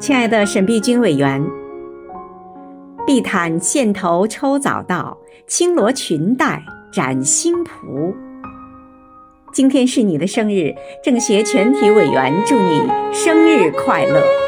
亲爱的沈碧君委员，碧毯线头抽早稻，青罗裙带展新蒲。今天是你的生日，政协全体委员祝你生日快乐。